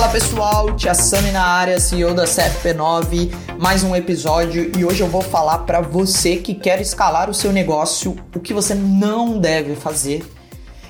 Fala pessoal, Tia Sami na área, CEO da CFP9, mais um episódio. E hoje eu vou falar para você que quer escalar o seu negócio, o que você não deve fazer.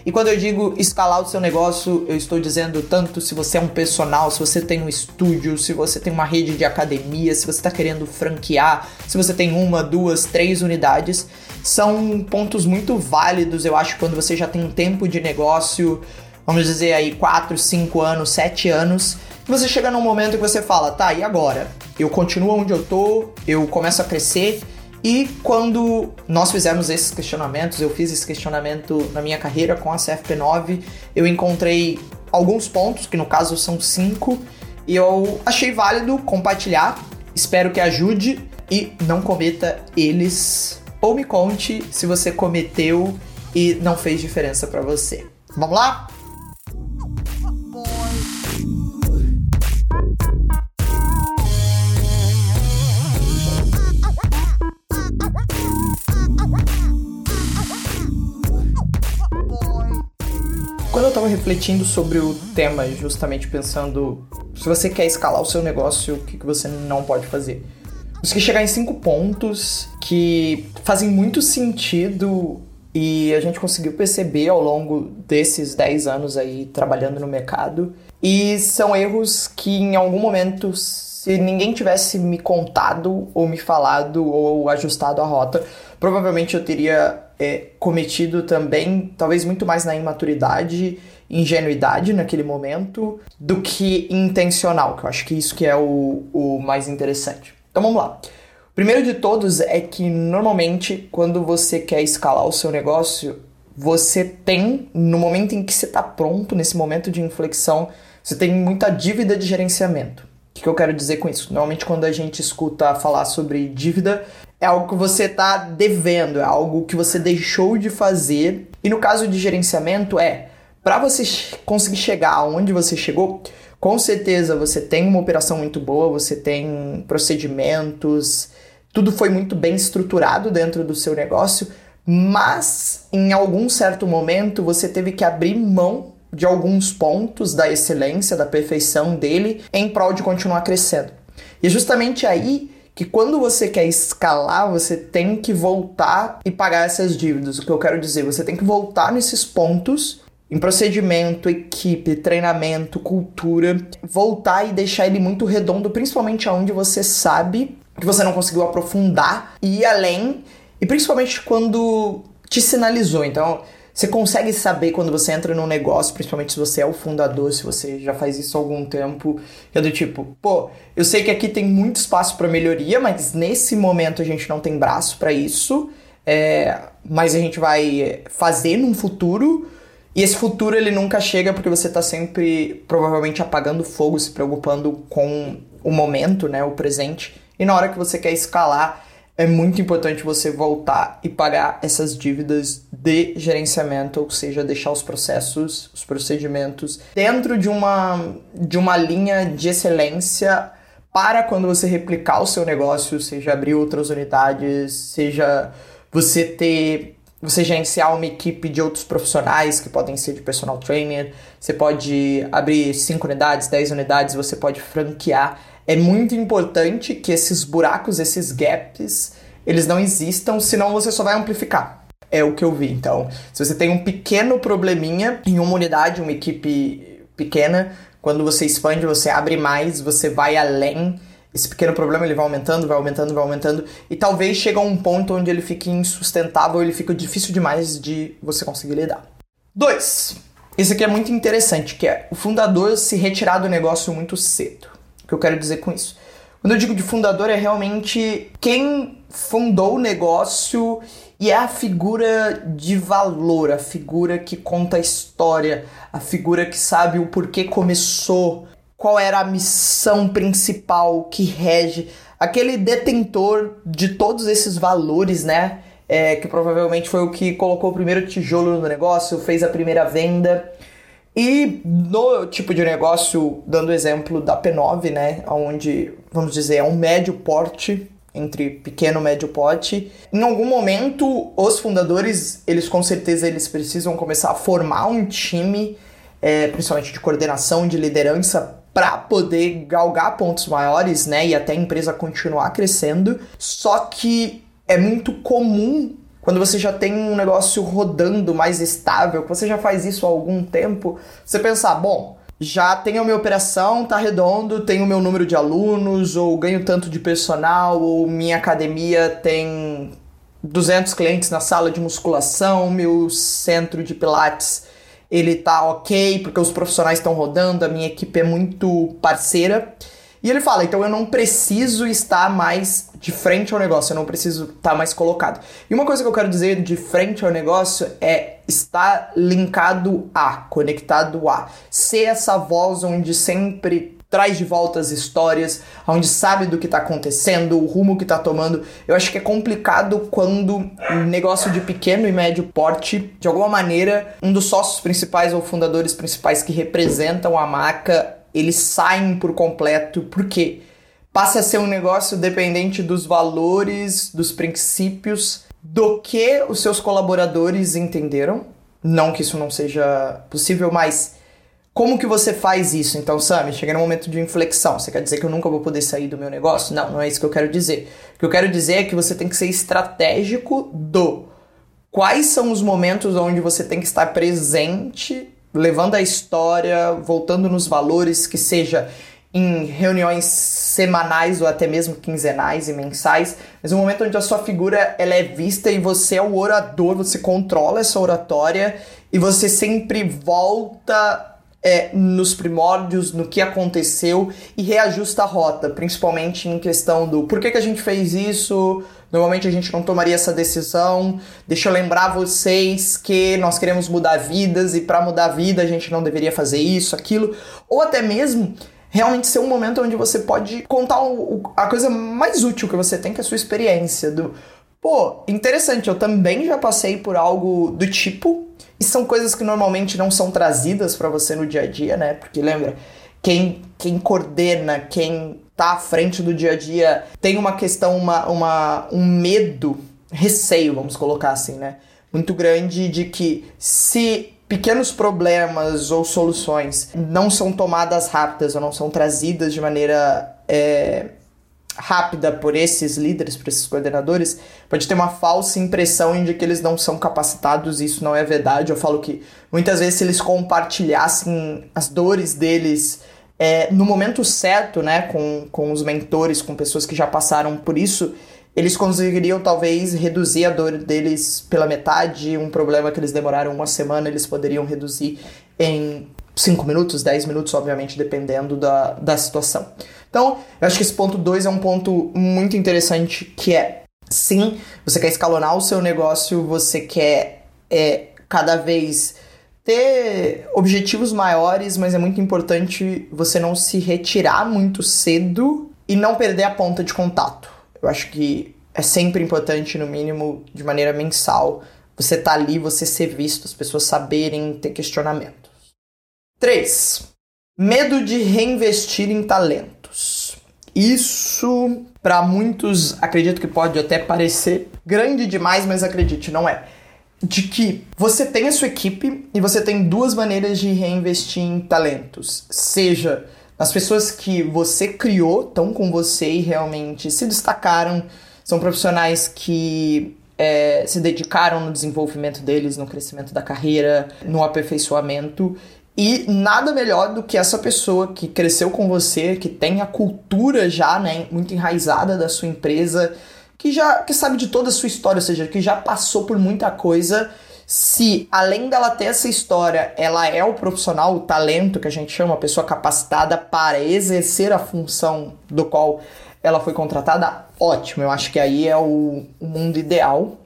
E quando eu digo escalar o seu negócio, eu estou dizendo tanto se você é um personal, se você tem um estúdio, se você tem uma rede de academia, se você está querendo franquear, se você tem uma, duas, três unidades, são pontos muito válidos, eu acho, quando você já tem um tempo de negócio vamos dizer aí 4, 5 anos, 7 anos, e você chega num momento que você fala, tá, e agora? Eu continuo onde eu tô, eu começo a crescer, e quando nós fizemos esses questionamentos, eu fiz esse questionamento na minha carreira com a CFP9, eu encontrei alguns pontos, que no caso são cinco, e eu achei válido compartilhar. Espero que ajude e não cometa eles. Ou me conte se você cometeu e não fez diferença para você. Vamos lá? Eu tava refletindo sobre o tema, justamente pensando se você quer escalar o seu negócio, o que, que você não pode fazer. Consegui chegar em cinco pontos que fazem muito sentido e a gente conseguiu perceber ao longo desses 10 anos aí trabalhando no mercado. E são erros que em algum momento, se ninguém tivesse me contado ou me falado ou ajustado a rota, provavelmente eu teria é, cometido também, talvez muito mais na imaturidade, ingenuidade naquele momento, do que intencional, que eu acho que isso que é o, o mais interessante. Então vamos lá. O primeiro de todos é que normalmente quando você quer escalar o seu negócio, você tem, no momento em que você está pronto, nesse momento de inflexão, você tem muita dívida de gerenciamento. Que eu quero dizer com isso? Normalmente, quando a gente escuta falar sobre dívida, é algo que você está devendo, é algo que você deixou de fazer. E no caso de gerenciamento, é para você conseguir chegar aonde você chegou, com certeza você tem uma operação muito boa, você tem procedimentos, tudo foi muito bem estruturado dentro do seu negócio, mas em algum certo momento você teve que abrir mão de alguns pontos da excelência, da perfeição dele, em prol de continuar crescendo. E é justamente aí que quando você quer escalar, você tem que voltar e pagar essas dívidas. O que eu quero dizer, você tem que voltar nesses pontos em procedimento, equipe, treinamento, cultura, voltar e deixar ele muito redondo, principalmente aonde você sabe que você não conseguiu aprofundar e ir além, e principalmente quando te sinalizou. Então, você consegue saber quando você entra num negócio, principalmente se você é o fundador, se você já faz isso há algum tempo, é do tipo, pô, eu sei que aqui tem muito espaço para melhoria, mas nesse momento a gente não tem braço para isso, é, mas a gente vai fazer num futuro. E esse futuro ele nunca chega porque você tá sempre provavelmente apagando fogo, se preocupando com o momento, né, o presente. E na hora que você quer escalar, é muito importante você voltar e pagar essas dívidas de gerenciamento, ou seja, deixar os processos, os procedimentos dentro de uma, de uma linha de excelência para quando você replicar o seu negócio, seja abrir outras unidades, seja você ter você gerenciar uma equipe de outros profissionais que podem ser de personal trainer, você pode abrir 5 unidades, 10 unidades, você pode franquear é muito importante que esses buracos, esses gaps, eles não existam, senão você só vai amplificar. É o que eu vi. Então, se você tem um pequeno probleminha em uma unidade, uma equipe pequena, quando você expande, você abre mais, você vai além. Esse pequeno problema ele vai aumentando, vai aumentando, vai aumentando e talvez chegue a um ponto onde ele fique insustentável, ele fica difícil demais de você conseguir lidar. Dois. Esse aqui é muito interessante, que é o fundador se retirar do negócio muito cedo que eu quero dizer com isso? Quando eu digo de fundador, é realmente quem fundou o negócio e é a figura de valor, a figura que conta a história, a figura que sabe o porquê começou, qual era a missão principal que rege, aquele detentor de todos esses valores, né? É, que provavelmente foi o que colocou o primeiro tijolo no negócio, fez a primeira venda. E no tipo de negócio, dando exemplo da P9, né, onde, vamos dizer, é um médio porte, entre pequeno e médio porte, em algum momento os fundadores, eles com certeza eles precisam começar a formar um time, é, principalmente de coordenação, de liderança, para poder galgar pontos maiores, né, e até a empresa continuar crescendo. Só que é muito comum quando você já tem um negócio rodando mais estável, que você já faz isso há algum tempo, você pensar, bom, já tenho a minha operação, tá redondo, tenho o meu número de alunos, ou ganho tanto de personal, ou minha academia tem 200 clientes na sala de musculação, meu centro de pilates ele tá ok, porque os profissionais estão rodando, a minha equipe é muito parceira. E ele fala, então eu não preciso estar mais de frente ao negócio, eu não preciso estar mais colocado. E uma coisa que eu quero dizer de frente ao negócio é estar linkado a, conectado a. Ser essa voz onde sempre traz de volta as histórias, onde sabe do que está acontecendo, o rumo que está tomando. Eu acho que é complicado quando um negócio de pequeno e médio porte, de alguma maneira, um dos sócios principais ou fundadores principais que representam a marca, eles saem por completo. Por quê? Passa a ser um negócio dependente dos valores, dos princípios, do que os seus colaboradores entenderam. Não que isso não seja possível, mas como que você faz isso? Então, Sammy, cheguei no momento de inflexão. Você quer dizer que eu nunca vou poder sair do meu negócio? Não, não é isso que eu quero dizer. O que eu quero dizer é que você tem que ser estratégico do quais são os momentos onde você tem que estar presente, levando a história, voltando nos valores, que seja em reuniões semanais ou até mesmo quinzenais e mensais, mas um momento onde a sua figura ela é vista e você é o orador, você controla essa oratória e você sempre volta é, nos primórdios, no que aconteceu e reajusta a rota, principalmente em questão do por que, que a gente fez isso, normalmente a gente não tomaria essa decisão. Deixa eu lembrar vocês que nós queremos mudar vidas e para mudar a vida a gente não deveria fazer isso, aquilo, ou até mesmo realmente ser um momento onde você pode contar o, a coisa mais útil que você tem, que é a sua experiência do Pô, interessante, eu também já passei por algo do tipo, e são coisas que normalmente não são trazidas para você no dia a dia, né? Porque lembra, quem, quem coordena, quem tá à frente do dia a dia, tem uma questão, uma, uma, um medo, receio, vamos colocar assim, né? Muito grande de que se pequenos problemas ou soluções não são tomadas rápidas ou não são trazidas de maneira é, rápida por esses líderes, por esses coordenadores, pode ter uma falsa impressão de que eles não são capacitados, e isso não é verdade. Eu falo que muitas vezes se eles compartilhassem as dores deles é, no momento certo, né, com, com os mentores, com pessoas que já passaram por isso, eles conseguiriam talvez reduzir a dor deles pela metade, um problema que eles demoraram uma semana, eles poderiam reduzir em 5 minutos, 10 minutos, obviamente, dependendo da, da situação. Então, eu acho que esse ponto 2 é um ponto muito interessante, que é, sim, você quer escalonar o seu negócio, você quer é, cada vez ter objetivos maiores, mas é muito importante você não se retirar muito cedo e não perder a ponta de contato. Eu acho que é sempre importante, no mínimo, de maneira mensal, você tá ali, você ser visto, as pessoas saberem ter questionamentos. 3. Medo de reinvestir em talentos. Isso, para muitos, acredito que pode até parecer grande demais, mas acredite, não é. De que você tem a sua equipe e você tem duas maneiras de reinvestir em talentos. Seja as pessoas que você criou, estão com você e realmente se destacaram, são profissionais que é, se dedicaram no desenvolvimento deles, no crescimento da carreira, no aperfeiçoamento e nada melhor do que essa pessoa que cresceu com você, que tem a cultura já, né, muito enraizada da sua empresa, que já que sabe de toda a sua história, ou seja, que já passou por muita coisa. Se além dela ter essa história, ela é o profissional, o talento que a gente chama, a pessoa capacitada para exercer a função do qual ela foi contratada, ótimo. Eu acho que aí é o, o mundo ideal.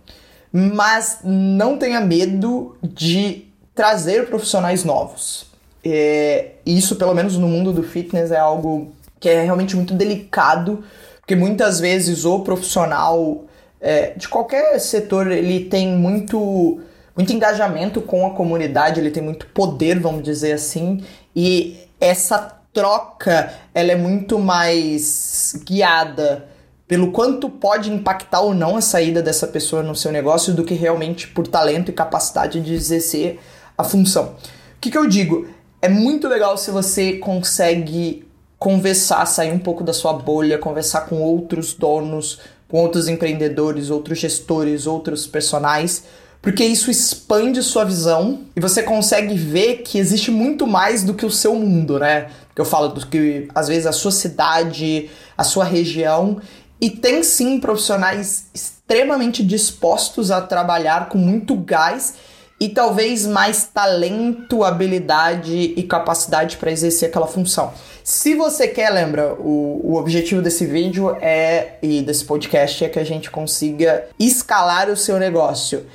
Mas não tenha medo de trazer profissionais novos. É, isso, pelo menos no mundo do fitness, é algo que é realmente muito delicado, porque muitas vezes o profissional é, de qualquer setor ele tem muito, muito engajamento com a comunidade, ele tem muito poder, vamos dizer assim, e essa troca ela é muito mais guiada pelo quanto pode impactar ou não a saída dessa pessoa no seu negócio do que realmente por talento e capacidade de exercer a função. O que, que eu digo? é muito legal se você consegue conversar, sair um pouco da sua bolha, conversar com outros donos, com outros empreendedores, outros gestores, outros personagens, porque isso expande sua visão e você consegue ver que existe muito mais do que o seu mundo, né? Eu falo do que às vezes a sua cidade, a sua região e tem sim profissionais extremamente dispostos a trabalhar com muito gás e talvez mais talento, habilidade e capacidade para exercer aquela função. Se você quer, lembra, o, o objetivo desse vídeo é e desse podcast é que a gente consiga escalar o seu negócio.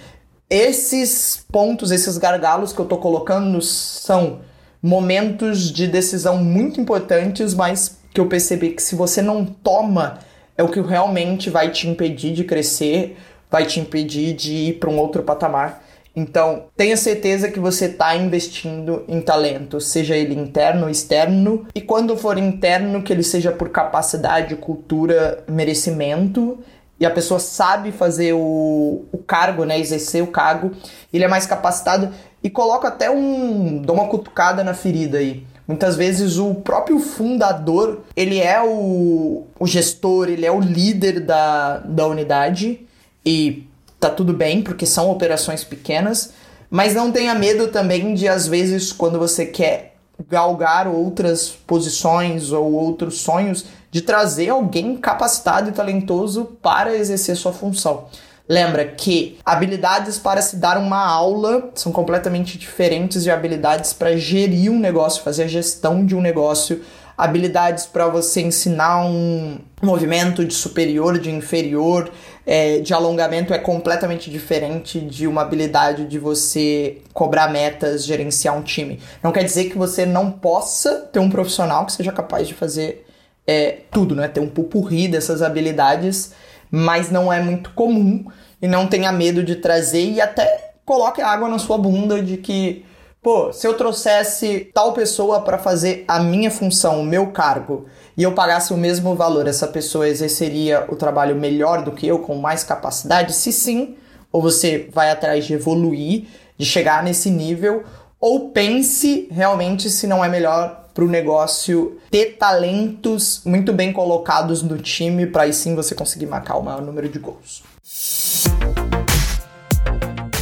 Esses pontos, esses gargalos que eu tô colocando são momentos de decisão muito importantes, mas que eu percebi que se você não toma, é o que realmente vai te impedir de crescer, vai te impedir de ir para um outro patamar. Então, tenha certeza que você está investindo em talento, seja ele interno ou externo, e quando for interno, que ele seja por capacidade, cultura, merecimento, e a pessoa sabe fazer o, o cargo, né, exercer o cargo, ele é mais capacitado e coloca até um, dá uma cutucada na ferida aí. Muitas vezes o próprio fundador, ele é o, o gestor, ele é o líder da, da unidade e tá tudo bem, porque são operações pequenas, mas não tenha medo também de, às vezes, quando você quer galgar outras posições ou outros sonhos, de trazer alguém capacitado e talentoso para exercer sua função. Lembra que habilidades para se dar uma aula são completamente diferentes de habilidades para gerir um negócio, fazer a gestão de um negócio, habilidades para você ensinar um movimento de superior, de inferior, é, de alongamento é completamente diferente de uma habilidade de você cobrar metas, gerenciar um time. Não quer dizer que você não possa ter um profissional que seja capaz de fazer é, tudo, né? Ter um pupurri dessas habilidades mas não é muito comum e não tenha medo de trazer e até coloque água na sua bunda de que, pô, se eu trouxesse tal pessoa para fazer a minha função, o meu cargo, e eu pagasse o mesmo valor, essa pessoa exerceria o trabalho melhor do que eu, com mais capacidade? Se sim, ou você vai atrás de evoluir, de chegar nesse nível, ou pense realmente se não é melhor para o negócio ter talentos muito bem colocados no time para aí sim você conseguir marcar o maior número de gols.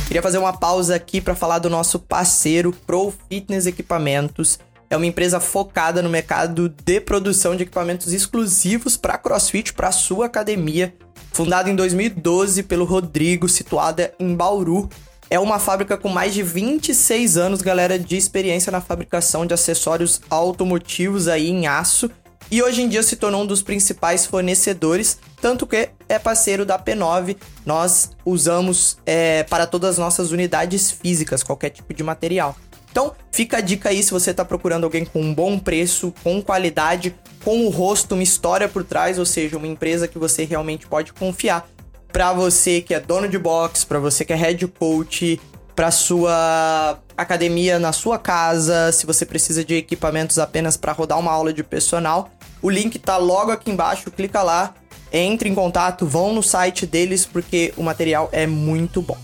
Queria fazer uma pausa aqui para falar do nosso parceiro Pro Fitness Equipamentos. É uma empresa focada no mercado de produção de equipamentos exclusivos para CrossFit, para sua academia. Fundada em 2012 pelo Rodrigo, situada em Bauru, é uma fábrica com mais de 26 anos, galera, de experiência na fabricação de acessórios automotivos aí em aço. E hoje em dia se tornou um dos principais fornecedores, tanto que é parceiro da P9. Nós usamos é, para todas as nossas unidades físicas, qualquer tipo de material. Então, fica a dica aí se você está procurando alguém com um bom preço, com qualidade, com o rosto, uma história por trás, ou seja, uma empresa que você realmente pode confiar para você que é dono de box, para você que é head coach, para sua academia na sua casa, se você precisa de equipamentos apenas para rodar uma aula de personal, o link tá logo aqui embaixo, clica lá, entre em contato, vão no site deles porque o material é muito bom.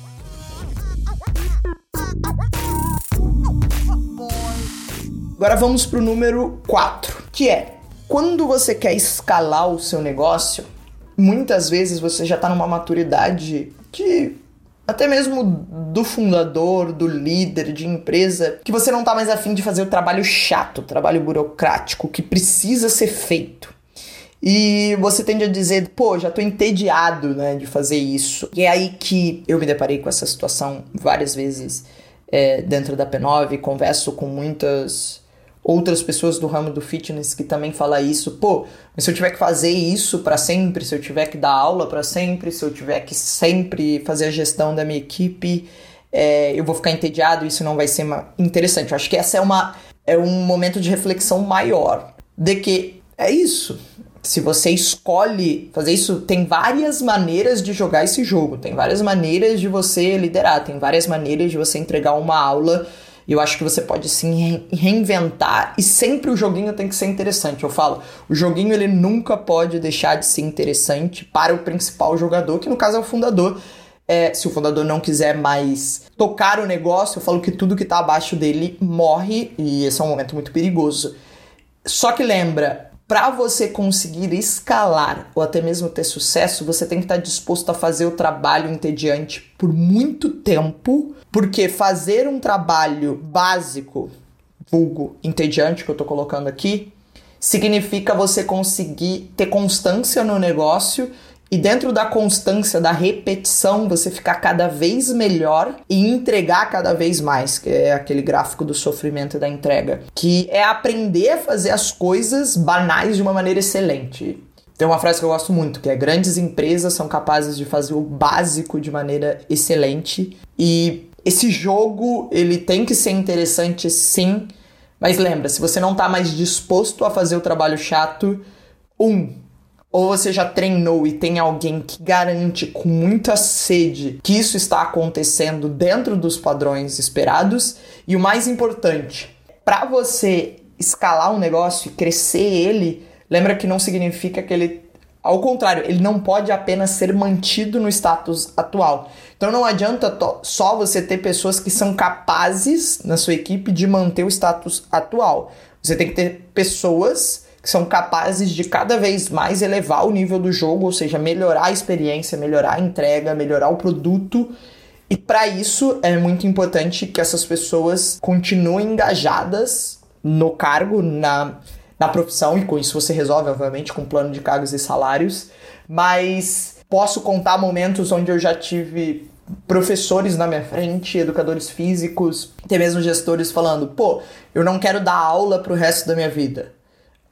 Agora vamos pro número 4, que é quando você quer escalar o seu negócio, muitas vezes você já está numa maturidade que até mesmo do fundador, do líder de empresa, que você não está mais afim de fazer o trabalho chato, o trabalho burocrático que precisa ser feito. E você tende a dizer, pô, já tô entediado, né, de fazer isso. E é aí que eu me deparei com essa situação várias vezes é, dentro da P9, converso com muitas outras pessoas do ramo do fitness que também fala isso. Pô, mas se eu tiver que fazer isso para sempre, se eu tiver que dar aula para sempre, se eu tiver que sempre fazer a gestão da minha equipe, é, eu vou ficar entediado, isso não vai ser interessante. Eu acho que essa é uma é um momento de reflexão maior de que é isso. Se você escolhe fazer isso, tem várias maneiras de jogar esse jogo, tem várias maneiras de você liderar, tem várias maneiras de você entregar uma aula eu acho que você pode sim reinventar e sempre o joguinho tem que ser interessante. Eu falo, o joguinho ele nunca pode deixar de ser interessante para o principal jogador, que no caso é o fundador. é, se o fundador não quiser mais tocar o negócio, eu falo que tudo que está abaixo dele morre e esse é um momento muito perigoso. Só que lembra, para você conseguir escalar ou até mesmo ter sucesso, você tem que estar tá disposto a fazer o trabalho entediante por muito tempo, porque fazer um trabalho básico, vulgo entediante que eu estou colocando aqui, significa você conseguir ter constância no negócio e dentro da constância, da repetição, você ficar cada vez melhor e entregar cada vez mais, que é aquele gráfico do sofrimento e da entrega, que é aprender a fazer as coisas banais de uma maneira excelente. Tem uma frase que eu gosto muito, que é grandes empresas são capazes de fazer o básico de maneira excelente e esse jogo, ele tem que ser interessante sim, mas lembra, se você não está mais disposto a fazer o trabalho chato, um, ou você já treinou e tem alguém que garante com muita sede que isso está acontecendo dentro dos padrões esperados. E o mais importante, para você escalar um negócio e crescer ele, lembra que não significa que ele ao contrário, ele não pode apenas ser mantido no status atual. Então não adianta só você ter pessoas que são capazes na sua equipe de manter o status atual. Você tem que ter pessoas que são capazes de cada vez mais elevar o nível do jogo, ou seja, melhorar a experiência, melhorar a entrega, melhorar o produto. E para isso é muito importante que essas pessoas continuem engajadas no cargo, na, na profissão, e com isso você resolve, obviamente, com plano de cargos e salários. Mas posso contar momentos onde eu já tive professores na minha frente, educadores físicos, até mesmo gestores falando: pô, eu não quero dar aula pro resto da minha vida.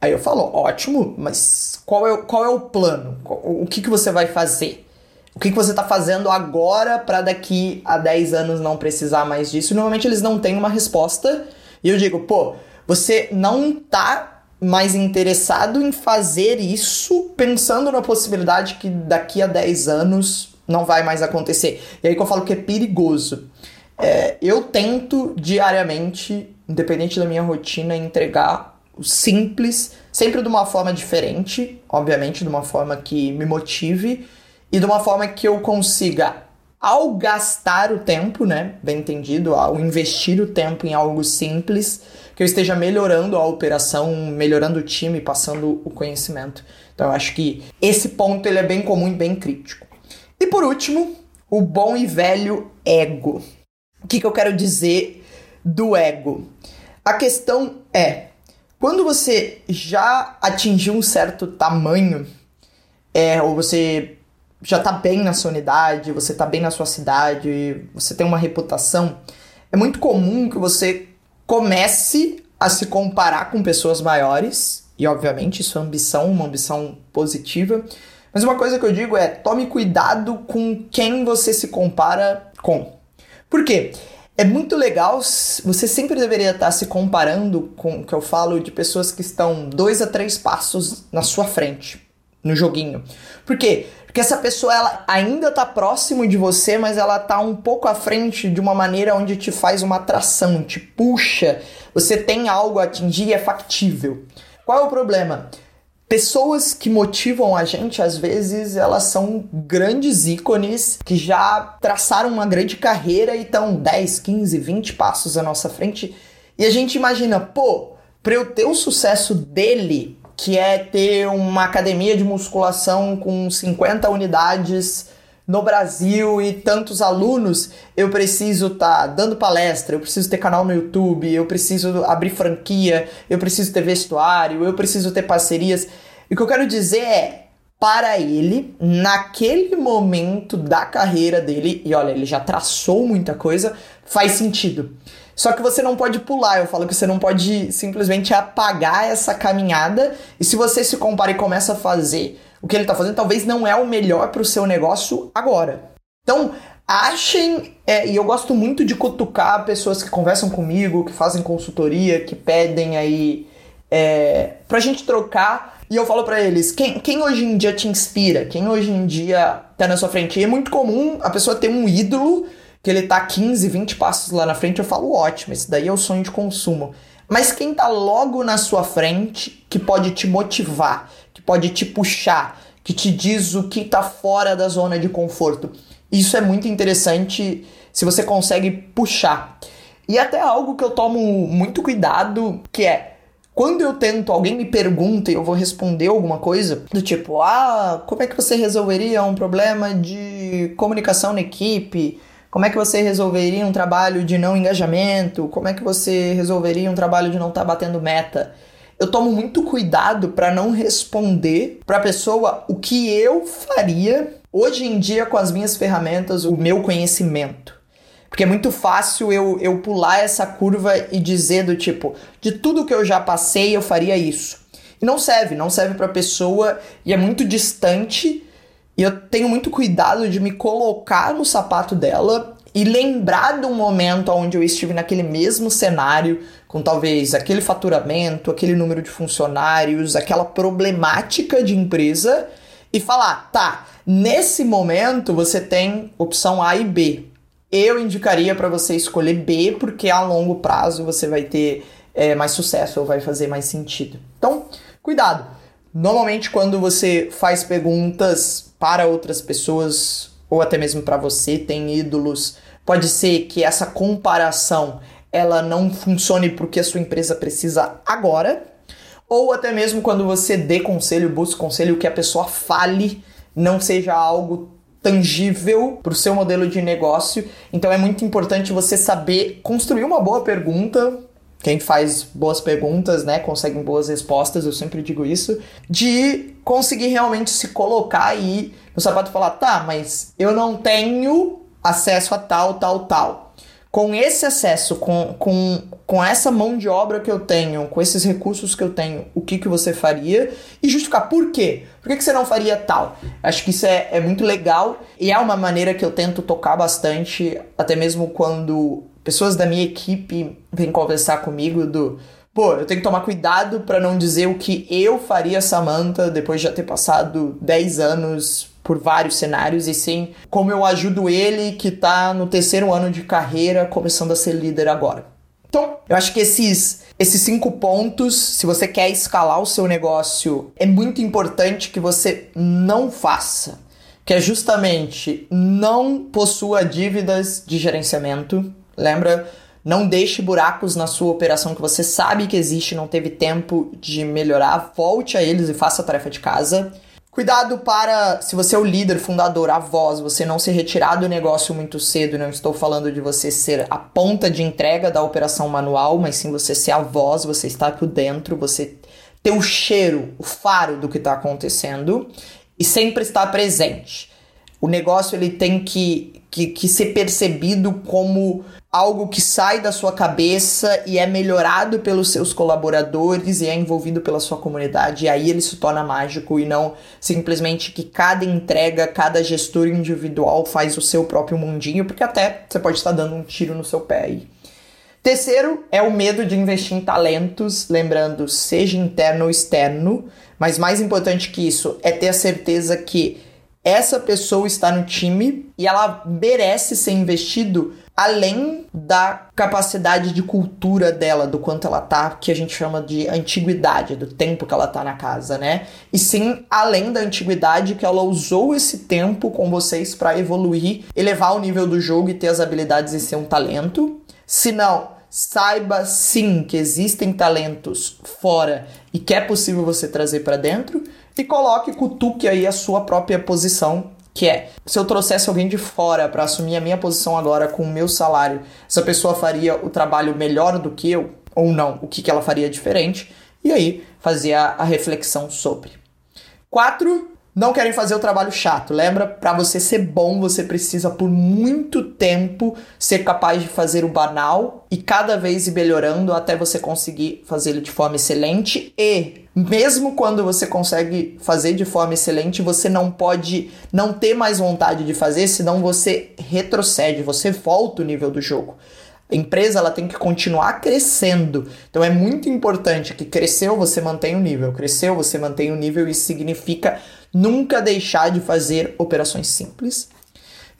Aí eu falo, ótimo, mas qual é, qual é o plano? O que, que você vai fazer? O que, que você está fazendo agora para daqui a 10 anos não precisar mais disso? E normalmente eles não têm uma resposta. E eu digo, pô, você não tá mais interessado em fazer isso pensando na possibilidade que daqui a 10 anos não vai mais acontecer. E aí que eu falo que é perigoso. É, eu tento diariamente, independente da minha rotina, entregar simples, sempre de uma forma diferente, obviamente, de uma forma que me motive e de uma forma que eu consiga, ao gastar o tempo, né, bem entendido, ao investir o tempo em algo simples, que eu esteja melhorando a operação, melhorando o time, passando o conhecimento. Então eu acho que esse ponto ele é bem comum e bem crítico. E por último, o bom e velho ego. O que, que eu quero dizer do ego? A questão é, quando você já atingiu um certo tamanho, é, ou você já tá bem na sua unidade, você tá bem na sua cidade, você tem uma reputação, é muito comum que você comece a se comparar com pessoas maiores, e obviamente isso é ambição, uma ambição positiva. Mas uma coisa que eu digo é: tome cuidado com quem você se compara com. Por quê? É muito legal, você sempre deveria estar se comparando com o que eu falo de pessoas que estão dois a três passos na sua frente no joguinho. Por quê? Porque essa pessoa ela ainda está próximo de você, mas ela está um pouco à frente de uma maneira onde te faz uma atração, te puxa, você tem algo a atingir e é factível. Qual é o problema? Pessoas que motivam a gente, às vezes, elas são grandes ícones que já traçaram uma grande carreira e estão 10, 15, 20 passos à nossa frente. E a gente imagina, pô, para eu ter o sucesso dele, que é ter uma academia de musculação com 50 unidades no Brasil e tantos alunos, eu preciso estar tá dando palestra, eu preciso ter canal no YouTube, eu preciso abrir franquia, eu preciso ter vestuário, eu preciso ter parcerias. E o que eu quero dizer é, para ele, naquele momento da carreira dele, e olha, ele já traçou muita coisa, faz sentido. Só que você não pode pular, eu falo que você não pode simplesmente apagar essa caminhada, e se você se compara e começa a fazer o que ele está fazendo, talvez não é o melhor para o seu negócio agora. Então, achem, é, e eu gosto muito de cutucar pessoas que conversam comigo, que fazem consultoria, que pedem aí é, pra gente trocar. E eu falo para eles, quem, quem hoje em dia te inspira? Quem hoje em dia tá na sua frente? E é muito comum a pessoa ter um ídolo que ele tá 15, 20 passos lá na frente, eu falo, ótimo, esse daí é o sonho de consumo. Mas quem tá logo na sua frente, que pode te motivar, que pode te puxar, que te diz o que tá fora da zona de conforto. Isso é muito interessante se você consegue puxar. E até algo que eu tomo muito cuidado, que é quando eu tento, alguém me pergunta e eu vou responder alguma coisa, do tipo, ah, como é que você resolveria um problema de comunicação na equipe? Como é que você resolveria um trabalho de não engajamento? Como é que você resolveria um trabalho de não estar tá batendo meta? Eu tomo muito cuidado para não responder para a pessoa o que eu faria hoje em dia com as minhas ferramentas, o meu conhecimento. Porque é muito fácil eu, eu pular essa curva e dizer do tipo, de tudo que eu já passei, eu faria isso. E não serve, não serve para a pessoa e é muito distante e eu tenho muito cuidado de me colocar no sapato dela e lembrar um momento onde eu estive naquele mesmo cenário, com talvez aquele faturamento, aquele número de funcionários, aquela problemática de empresa, e falar: tá, nesse momento você tem opção A e B. Eu indicaria para você escolher B, porque a longo prazo você vai ter é, mais sucesso ou vai fazer mais sentido. Então, cuidado. Normalmente, quando você faz perguntas para outras pessoas, ou até mesmo para você, tem ídolos, pode ser que essa comparação ela não funcione porque a sua empresa precisa agora, ou até mesmo quando você dê conselho, busque conselho, que a pessoa fale não seja algo tangível para o seu modelo de negócio. Então é muito importante você saber construir uma boa pergunta quem faz boas perguntas, né, consegue boas respostas, eu sempre digo isso, de conseguir realmente se colocar aí no sapato e falar, tá, mas eu não tenho acesso a tal, tal, tal. Com esse acesso, com, com, com essa mão de obra que eu tenho, com esses recursos que eu tenho, o que, que você faria? E justificar por quê? Por que, que você não faria tal? Acho que isso é, é muito legal e é uma maneira que eu tento tocar bastante, até mesmo quando pessoas da minha equipe vêm conversar comigo do pô, eu tenho que tomar cuidado para não dizer o que eu faria Samantha depois de já ter passado 10 anos por vários cenários e sim como eu ajudo ele que tá no terceiro ano de carreira começando a ser líder agora. Então, eu acho que esses esses cinco pontos, se você quer escalar o seu negócio, é muito importante que você não faça, que é justamente não possua dívidas de gerenciamento, Lembra? Não deixe buracos na sua operação que você sabe que existe, não teve tempo de melhorar. Volte a eles e faça a tarefa de casa. Cuidado para, se você é o líder, fundador, a voz, você não se retirar do negócio muito cedo. Não estou falando de você ser a ponta de entrega da operação manual, mas sim você ser a voz, você estar por dentro, você ter o cheiro, o faro do que está acontecendo e sempre estar presente. O negócio ele tem que, que, que ser percebido como algo que sai da sua cabeça e é melhorado pelos seus colaboradores e é envolvido pela sua comunidade, e aí ele se torna mágico e não simplesmente que cada entrega, cada gestor individual faz o seu próprio mundinho, porque até você pode estar dando um tiro no seu pé aí. Terceiro é o medo de investir em talentos, lembrando, seja interno ou externo, mas mais importante que isso é ter a certeza que essa pessoa está no time e ela merece ser investido além da capacidade de cultura dela, do quanto ela tá, que a gente chama de antiguidade, do tempo que ela tá na casa, né? E sim, além da antiguidade que ela usou esse tempo com vocês para evoluir, elevar o nível do jogo e ter as habilidades e ser um talento. Se não, saiba sim que existem talentos fora e que é possível você trazer para dentro e coloque, cutuque aí a sua própria posição que é, se eu trouxesse alguém de fora para assumir a minha posição agora com o meu salário, essa pessoa faria o trabalho melhor do que eu ou não? O que, que ela faria diferente? E aí fazer a, a reflexão sobre. Quatro, não querem fazer o trabalho chato. Lembra? Para você ser bom, você precisa por muito tempo ser capaz de fazer o banal e cada vez ir melhorando até você conseguir fazer ele de forma excelente e mesmo quando você consegue fazer de forma excelente, você não pode não ter mais vontade de fazer, senão você retrocede, você volta o nível do jogo. A empresa ela tem que continuar crescendo. Então é muito importante que cresceu, você mantém o nível. Cresceu, você mantém o nível. Isso significa nunca deixar de fazer operações simples.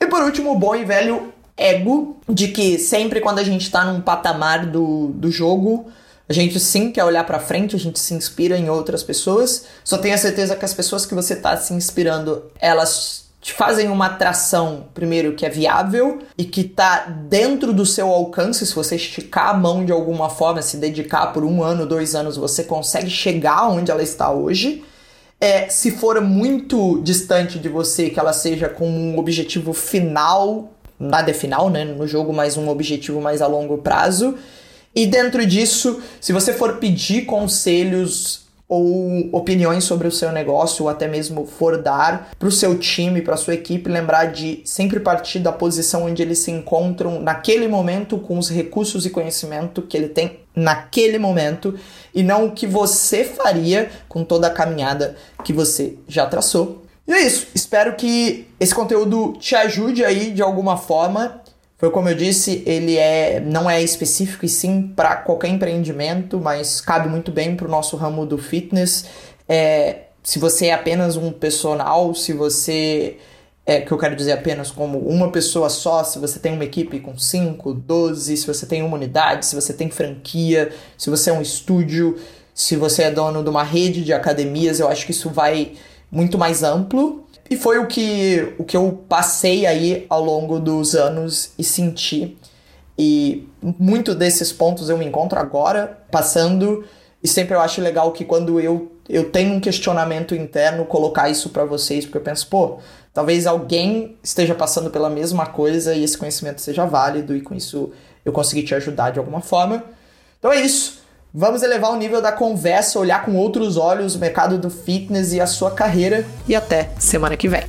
E por último, o bom e velho ego, de que sempre quando a gente está num patamar do, do jogo, a gente sim quer olhar para frente, a gente se inspira em outras pessoas. Só tenha certeza que as pessoas que você está se inspirando, elas te fazem uma atração, primeiro, que é viável e que tá dentro do seu alcance. Se você esticar a mão de alguma forma, se dedicar por um ano, dois anos, você consegue chegar onde ela está hoje. É, se for muito distante de você, que ela seja com um objetivo final, nada é final, né, no jogo, mas um objetivo mais a longo prazo. E dentro disso, se você for pedir conselhos ou opiniões sobre o seu negócio, ou até mesmo for dar para o seu time, para a sua equipe, lembrar de sempre partir da posição onde eles se encontram naquele momento, com os recursos e conhecimento que ele tem naquele momento, e não o que você faria com toda a caminhada que você já traçou. E é isso. Espero que esse conteúdo te ajude aí de alguma forma. Foi como eu disse, ele é não é específico e sim para qualquer empreendimento, mas cabe muito bem para o nosso ramo do fitness. É, se você é apenas um personal, se você é que eu quero dizer apenas como uma pessoa só, se você tem uma equipe com 5, 12, se você tem uma unidade, se você tem franquia, se você é um estúdio, se você é dono de uma rede de academias, eu acho que isso vai muito mais amplo. E foi o que, o que eu passei aí ao longo dos anos e senti. E muito desses pontos eu me encontro agora passando. E sempre eu acho legal que quando eu, eu tenho um questionamento interno, colocar isso para vocês, porque eu penso, pô, talvez alguém esteja passando pela mesma coisa e esse conhecimento seja válido e com isso eu consegui te ajudar de alguma forma. Então é isso. Vamos elevar o nível da conversa, olhar com outros olhos o mercado do fitness e a sua carreira. E até semana que vem.